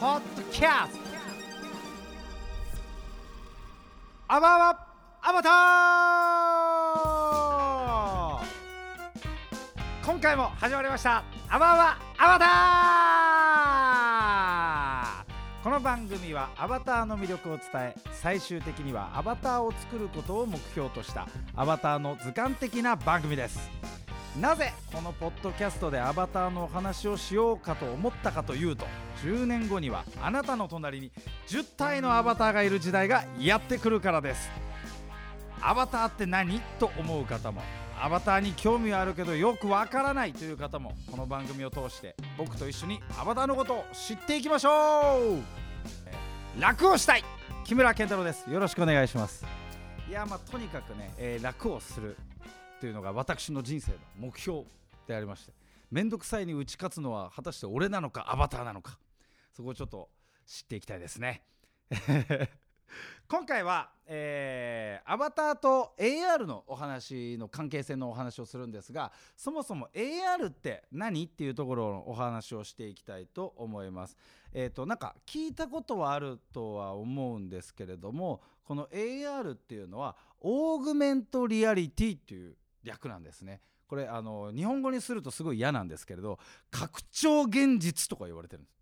ポッドキャスト。アバワアバター！今回も始まりました。アバワアバター！この番組はアバターの魅力を伝え最終的にはアバターを作ることを目標としたアバターの図鑑的な番組です。なぜこのポッドキャストでアバターのお話をしようかと思ったかというと10年後にはあなたの隣に10体のアバターがいる時代がやってくるからです。アバターって何？と思う方もアバターに興味はあるけどよくわからないという方もこの番組を通して僕と一緒にアバターのことを知っていきましょう。楽をしたい！木村健太郎です。よろしくお願いします。いやまあとにかくね、えー楽をするというのが私の人生の目標でありまして面倒くさいに打ち勝つのは果たして俺なのかアバターなのかそこをちょっと知っていきたいですね 今回は、えーアバターと AR のお話の関係性のお話をするんですがそもそも AR って何っていうところのお話をしていきたいと思います。えー、となんか聞いたことはあるとは思うんですけれどもこの AR っていうのはオーグメントリアリティっていう略なんですね。これあの日本語にするとすごい嫌なんですけれど拡張現実とか言われてるんです。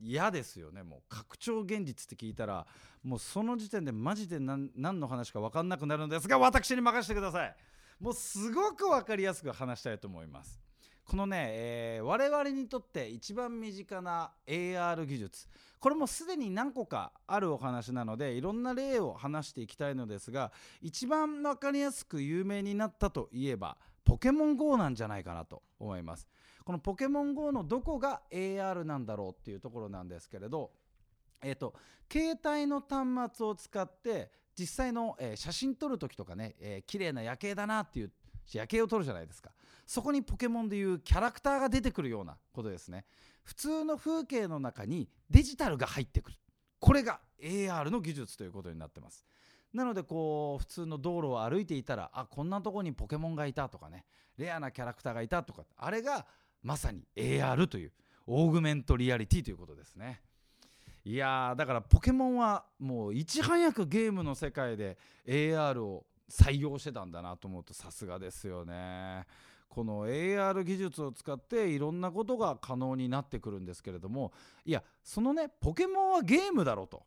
嫌ですよね。もう拡張現実って聞いたらもうその時点でマジで何の話か分かんなくなるのですが私に任せてください。もうすごく分かりやすく話したいと思います。このね、えー我々にとって一番身近な AR 技術。これもすでに何個かあるお話なのでいろんな例を話していきたいのですが一番分かりやすく有名になったといえばポケモン GO なんじゃないかなと思います。このポケモン GO のどこが AR なんだろうっていうところなんですけれどえー、と携帯の端末を使って実際の、えー写真撮る時とかね、えー綺麗な夜景だなっていう夜景を撮るじゃないですか。そこにポケモンでいうキャラクターが出てくるようなことですね。普通の風景の中にデジタルが入ってくる。これが AR の技術ということになってます。なのでこう普通の道路を歩いていたらあこんなとこにポケモンがいたとかねレアなキャラクターがいたとかあれがまさに AR というオーグメントリアリティということですね。いやだからポケモンはもういち早くゲームの世界で AR を採用してたんだなと思うとさすがですよね。この AR 技術を使っていろんなことが可能になってくるんですけれどもいやそのねポケモンはゲームだろと。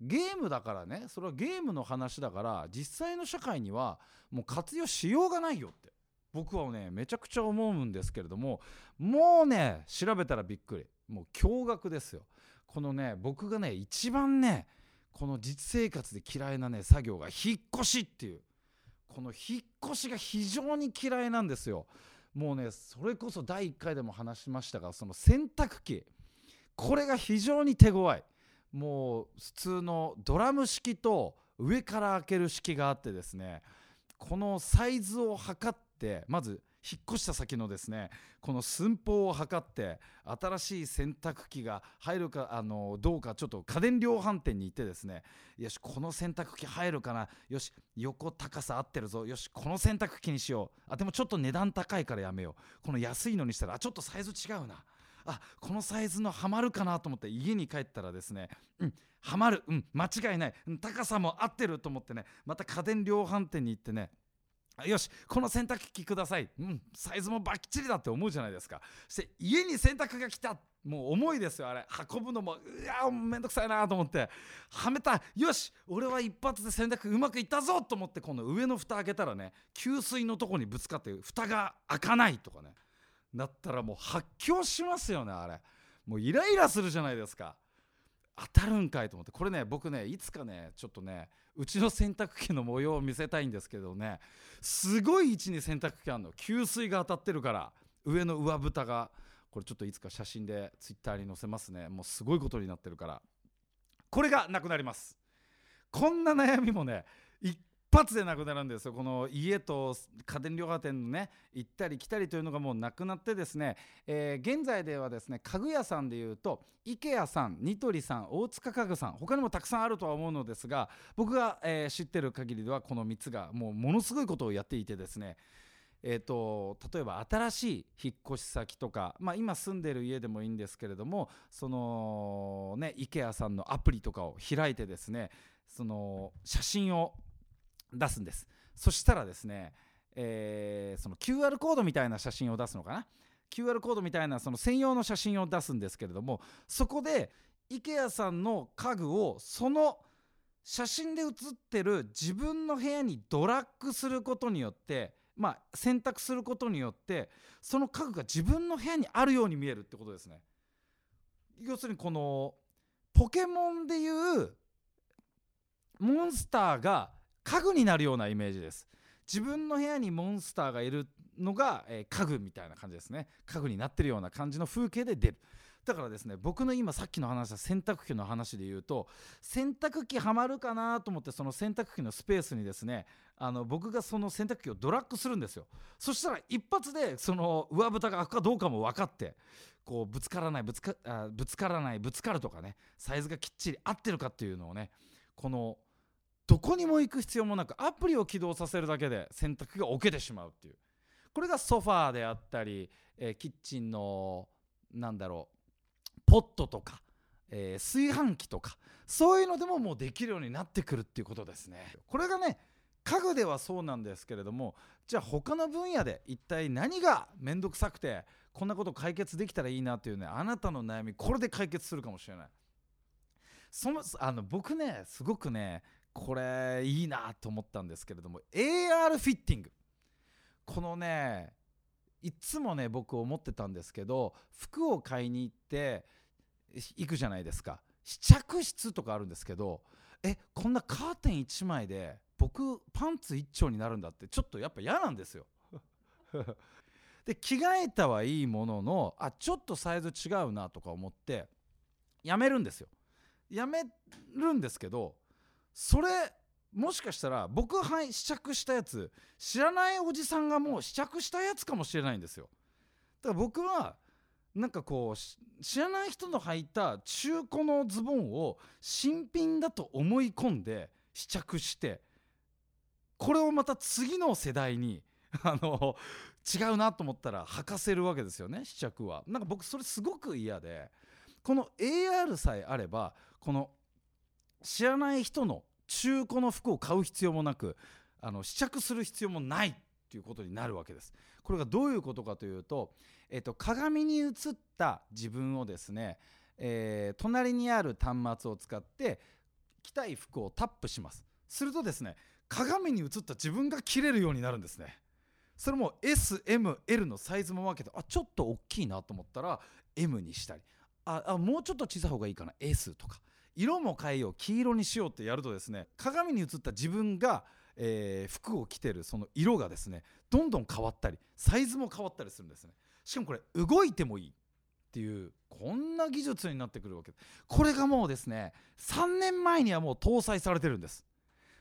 ゲームだからねそれはゲームの話だから実際の社会にはもう活用しようがないよって。僕はねめちゃくちゃ思うんですけれどももうね調べたらびっくり。もう驚愕ですよ。このね僕がね一番ねこの実生活で嫌いなね作業が引っ越しっていう。この引っ越しが非常に嫌いなんですよ。もうねそれこそ第1回でも話しましたがその洗濯機。これが非常に手強い。もう普通のドラム式と上から開ける式があってですねこのサイズを測ってまず引っ越した先のですねこの寸法を測って新しい洗濯機が入るかあのどうかちょっと家電量販店に行ってですねよしこの洗濯機入るかなよし横高さ合ってるぞよしこの洗濯機にしよう。あでもちょっと値段高いからやめよう。この安いのにしたらあちょっとサイズ違うな。あこのサイズのハマるかなと思って家に帰ったらですねうんハマる。うん間違いない。高さも合ってると思ってねまた家電量販店に行ってねよしこの洗濯機ください、うん、サイズもバッチリだって思うじゃないですか。そして家に洗濯が来た。もう重いですよあれ。運ぶのもうわめんどくさいなと思って。はめた。よし俺は一発で洗濯うまくいったぞと思って今度上の蓋開けたらね給水のとこにぶつかって蓋が開かないとかね。なったらもう発狂しますよねあれ。もうイライラするじゃないですか。当たるんかいと思って。これね僕ねいつかねちょっとねうちの洗濯機の模様を見せたいんですけどね。すごい位置に洗濯機あるの。給水が当たってるから。上の上蓋が。これちょっといつか写真でツイッターに載せますね。もうすごいことになってるから。これがなくなります。こんな悩みもね発でなくなるんですよ。この家と家電量販店のね行ったり来たりというのがもうなくなってですね、えー現在ではですね家具屋さんでいうと IKEA さんニトリさん大塚家具さん他にもたくさんあるとは思うのですが僕が、えー知ってる限りではこの3つがもうものすごいことをやっていてですね。えーと、例えば新しい引っ越し先とか、まあ、今住んでる家でもいいんですけれどもそのね IKEA さんのアプリとかを開いてですねその写真を出すんです。そしたらですね、えー、その QR コードみたいな写真を出すのかな？QR コードみたいなその専用の写真を出すんですけれどもそこで IKEA さんの家具をその写真で写ってる自分の部屋にドラッグすることによってまあ選択することによってその家具が自分の部屋にあるように見えるってことですね。要するにこのポケモンでいうモンスターが家具になるようなイメージです。自分の部屋にモンスターがいるのが、えー、家具みたいな感じですね。家具になってるような感じの風景で出る。だからですね僕の今さっきの話した洗濯機の話で言うと洗濯機はまるかなと思ってその洗濯機のスペースにですねあの僕がその洗濯機をドラッグするんですよ。そしたら一発でその上蓋が開くかどうかも分かってこうぶつからないぶつかあぶつからないぶつかるとかねサイズがきっちり合ってるかっていうのをねこのどこにも行く必要もなくアプリを起動させるだけで洗濯が置けてしまうっていう。これがソファーであったり、えー、キッチンのなんだろうポットとか、えー、炊飯器とかそういうのでももうできるようになってくるっていうことですね。これがね家具ではそうなんですけれどもじゃあ他の分野で一体何が面倒くさくてこんなこと解決できたらいいなっていうねあなたの悩みこれで解決するかもしれない。そのあの僕ねすごくねこれいいなと思ったんですけれども AR フィッティング。このねいつもね僕思ってたんですけど服を買いに行って行くじゃないですか。試着室とかあるんですけどえこんなカーテン1枚で僕パンツ1丁になるんだってちょっとやっぱ嫌なんですよ。で着替えたはいいもののあちょっとサイズ違うなとか思ってやめるんですよ。やめるんですけどそれもしかしたら僕が試着したやつ知らないおじさんがもう試着したやつかもしれないんですよ。だから僕はなんかこう知らない人の履いた中古のズボンを新品だと思い込んで試着してこれをまた次の世代に あの違うなと思ったら履かせるわけですよね試着は。なんか僕それすごく嫌でこの AR さえあればこの知らない人の中古の服を買う必要もなくあの試着する必要もないっていうことになるわけです。これがどういうことかというと、えっと、鏡に映った自分をですね、えー、隣にある端末を使って着たい服をタップします。するとですね鏡に映った自分が着れるようになるんですね。それも SML のサイズも分けてあちょっと大きいなと思ったら M にしたりああもうちょっと小さい方がいいかな S とか色も変えよう黄色にしようってやるとですね鏡に映った自分が、えー、服を着てるその色がですねどんどん変わったりサイズも変わったりするんですね。しかもこれ動いてもいいっていうこんな技術になってくるわけ。これがもうですね3年前にはもう搭載されてるんです。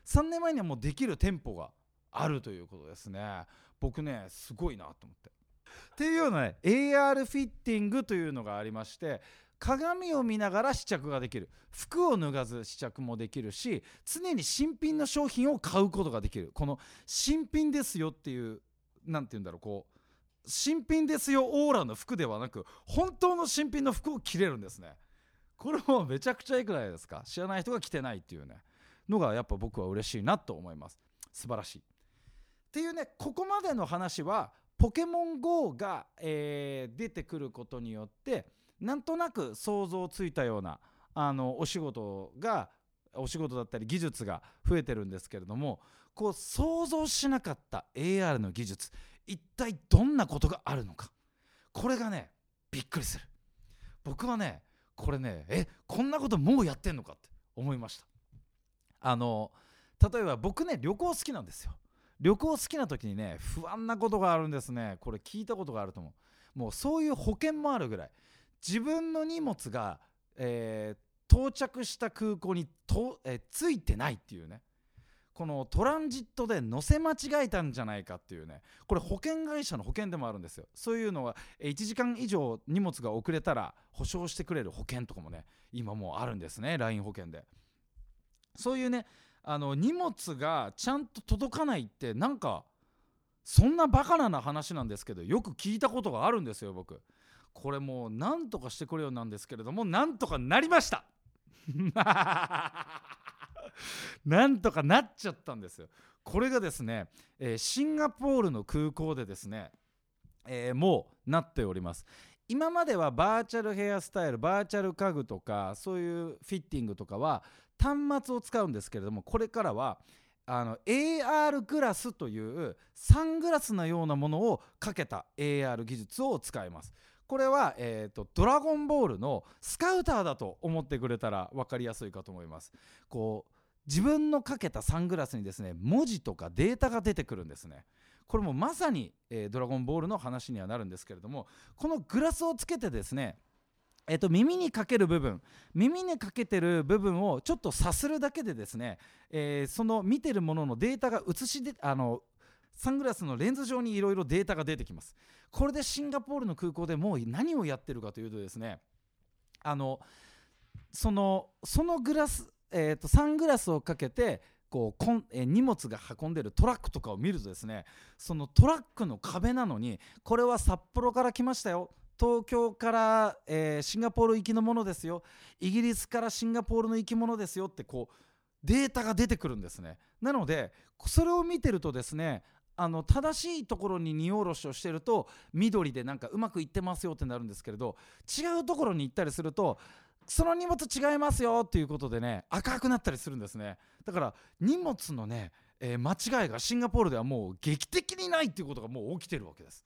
3年前にはもうできる店舗があるということですね。僕ねすごいなと思って。っていうようなね AR フィッティングというのがありまして鏡を見ながら試着ができる。服を脱がず試着もできるし常に新品の商品を買うことができる。この新品ですよっていう何て言うんだろうこう新品ですよオーラの服ではなく本当の新品の服を着れるんですね。これもめちゃくちゃいいくないですか？知らない人が着てないっていうね。のがやっぱ僕は嬉しいなと思います。素晴らしい。っていうねここまでの話はポケモン GO が、えー、出てくることによってなんとなく想像ついたようなあのお仕事がお仕事だったり技術が増えてるんですけれどもこう想像しなかった AR の技術一体どんなことがあるのかこれがねびっくりする。僕はねこれねえこんなこともうやってんのかって思いました。あの例えば僕ね旅行好きなんですよ。旅行好きな時にね不安なことがあるんですね。これ聞いたことがあると思う。もうそういう保険もあるぐらい。自分の荷物が、えー、到着した空港にと、えー、ついてないっていうね。このトランジットで乗せ間違えたんじゃないかっていうね。これ保険会社の保険でもあるんですよ。そういうのは1時間以上荷物が遅れたら保証してくれる保険とかもね今もうあるんですね LINE 保険で。そういうねあの荷物がちゃんと届かないってなんかそんなバカな話なんですけどよく聞いたことがあるんですよ僕。これもうなんとかしてくれようなんですけれどもなんとかなりました。なんとかなっちゃったんですよ。これがですね、えー、シンガポールの空港でですね、えー、もうなっております。今まではバーチャルヘアスタイルバーチャル家具とかそういうフィッティングとかは端末を使うんですけれどもこれからはあの AR グラスというサングラスのようなものをかけた AR 技術を使います。これは、えーと、ドラゴンボールのスカウターだと思ってくれたら分かりやすいかと思います。こう自分のかけたサングラスにですね文字とかデータが出てくるんですね。これもまさに、えー、ドラゴンボールの話にはなるんですけれどもこのグラスをつけてですねえっと、耳にかける部分耳にかけてる部分をちょっとさするだけでですね、えー、その見てるもののデータが映しであのサングラスのレンズ上にいろいろデータが出てきます。これでシンガポールの空港でもう何をやってるかというとですねあのそのそのグラスえーと、サングラスをかけてこうこん、えー、荷物が運んでるトラックとかを見るとですねそのトラックの壁なのにこれは札幌から来ましたよ。東京から、えー、シンガポール行きのものですよ。イギリスからシンガポールの行き物ですよってこうデータが出てくるんですね。なのでそれを見てるとですねあの正しいところに荷下ろしをしてると緑でなんかうまくいってますよってなるんですけれど違うところに行ったりするとその荷物違いますよっていうことでね赤くなったりするんですね。だから荷物のね、えー、間違いがシンガポールではもう劇的にないっていうことがもう起きてるわけです。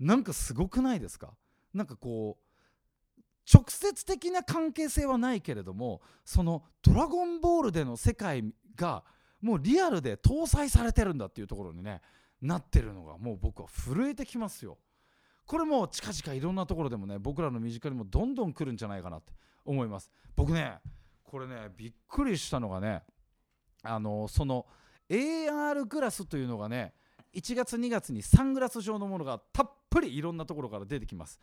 なんかすごくないですか？なんかこう直接的な関係性はないけれどもその「ドラゴンボール」での世界がもうリアルで搭載されてるんだっていうところにねなってるのがもう僕は震えてきますよ。これも近々いろんなところでもね僕らの身近にもどんどん来るんじゃないかなって思います。僕ねこれねびっくりしたのがねあのその AR グラスというのがね1月2月にサングラス状のものがたっぷりいろんなところから出てきます。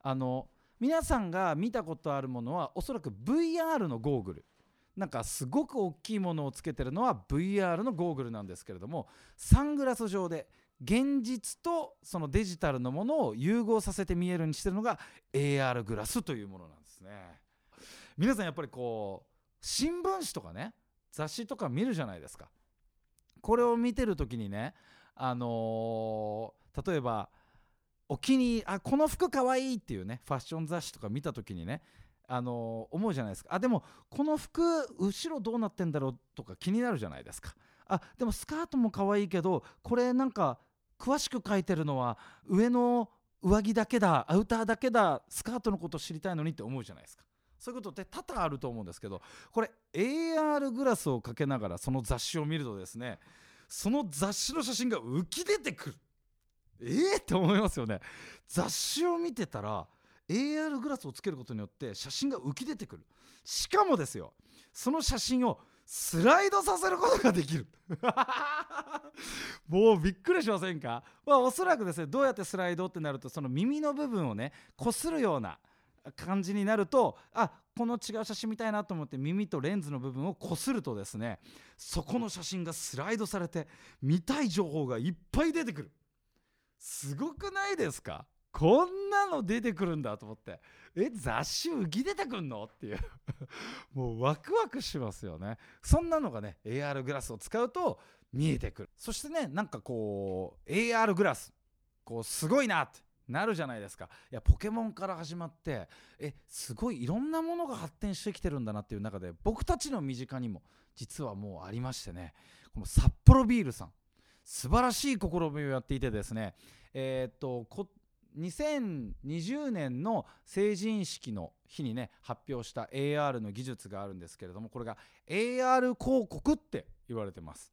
あの皆さんが見たことあるものはおそらく VR のゴーグル。なんかすごく大きいものをつけてるのは VR のゴーグルなんですけれどもサングラス状で現実とそのデジタルのものを融合させて見えるようにしてるのが AR グラスというものなんですね。皆さんやっぱりこう新聞紙とかね雑誌とか見るじゃないですかこれを見てる時にねあのー、例えばお気にあこの服かわいいっていうねファッション雑誌とか見た時にねあの、思うじゃないですか。あでもこの服後ろどうなってんだろうとか気になるじゃないですか。あでもスカートも可愛いけどこれなんか詳しく書いてるのは上の上着だけだアウターだけだスカートのこと知りたいのにって思うじゃないですか。そういうことって多々あると思うんですけどこれ AR グラスをかけながらその雑誌を見るとですねその雑誌の写真が浮き出てくる。えー、って思いますよね。雑誌を見てたら AR グラスをつけることによって写真が浮き出てくる。しかもですよその写真をスライドさせることができる。もうびっくりしませんか、まあ、おそらくですねどうやってスライドってなるとその耳の部分をねこするような感じになるとあこの違う写真見たいなと思って耳とレンズの部分をこするとですねそこの写真がスライドされて見たい情報がいっぱい出てくる。すごくないですか？こんなの出てくるんだと思って。え雑誌浮き出てくんの？っていう。もうワクワクしますよね。そんなのがね AR グラスを使うと見えてくる。そしてねなんかこう AR グラス。こうすごいなってなるじゃないですか。いやポケモンから始まってえすごいいろんなものが発展してきてるんだなっていう中で僕たちの身近にも実はもうありましてね。この札幌ビールさん。素晴らしい試みをやっていてですね。えー、っと2020年の成人式の日にね発表した AR の技術があるんですけれどもこれが AR 広告って言われてます。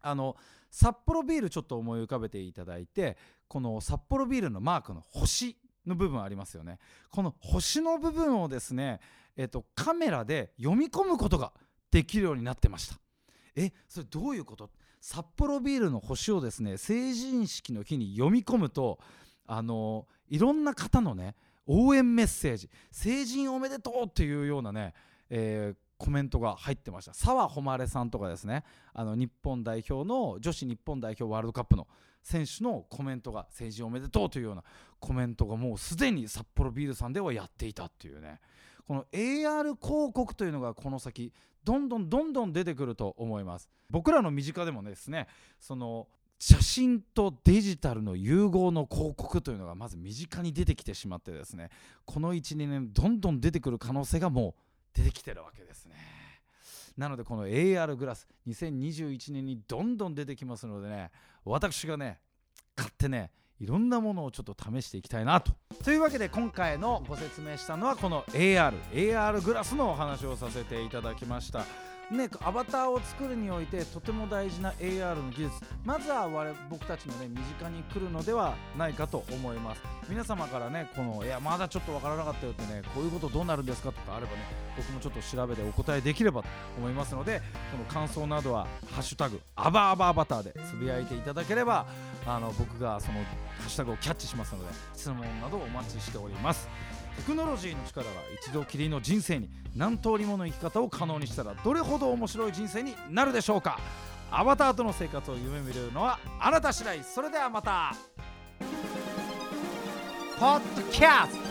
あの札幌ビールちょっと思い浮かべていただいてこの札幌ビールのマークの星の部分ありますよね。この星の部分をですね、えっと、カメラで読み込むことができるようになってました。えそれどういうこと？札幌ビールの星をですね成人式の日に読み込むとあのいろんな方のね応援メッセージ成人おめでとうっていうようなね、えー、コメントが入ってました。澤穂希さんとかですねあの日本代表の女子日本代表ワールドカップの選手のコメントが成人おめでとうというようなコメントがもうすでに札幌ビールさんではやっていたっていうね。この AR 広告というのがこの先どんどんどんどん出てくると思います。僕らの身近でもですねその写真とデジタルの融合の広告というのがまず身近に出てきてしまってですねこの12年どんどん出てくる可能性がもう出てきてるわけですねなのでこの AR グラス2021年にどんどん出てきますのでね私がね買ってねいろんなものをちょっと試していきたいなと。というわけで今回のご説明したのはこの AR、AR グラスのお話をさせていただきました。ね、アバターを作るにおいてとても大事な AR の技術。まずは我僕たちの、ね、身近に来るのではないかと思います。皆様からねこのいやまだちょっとわからなかったよってねこういうことどうなるんですかとかあればね僕もちょっと調べてお答えできればと思いますのでこの感想などは「ハッシュタグアバアバアバター」でつぶやいていただければあの僕がそのハッシュタグをキャッチしますので質問などお待ちしております。テクノロジーの力が一度きりの人生に何通りもの生き方を可能にしたらどれほど面白い人生になるでしょうか。アバターとの生活を夢見るのはあなた次第。それではまた。ポッドキャスト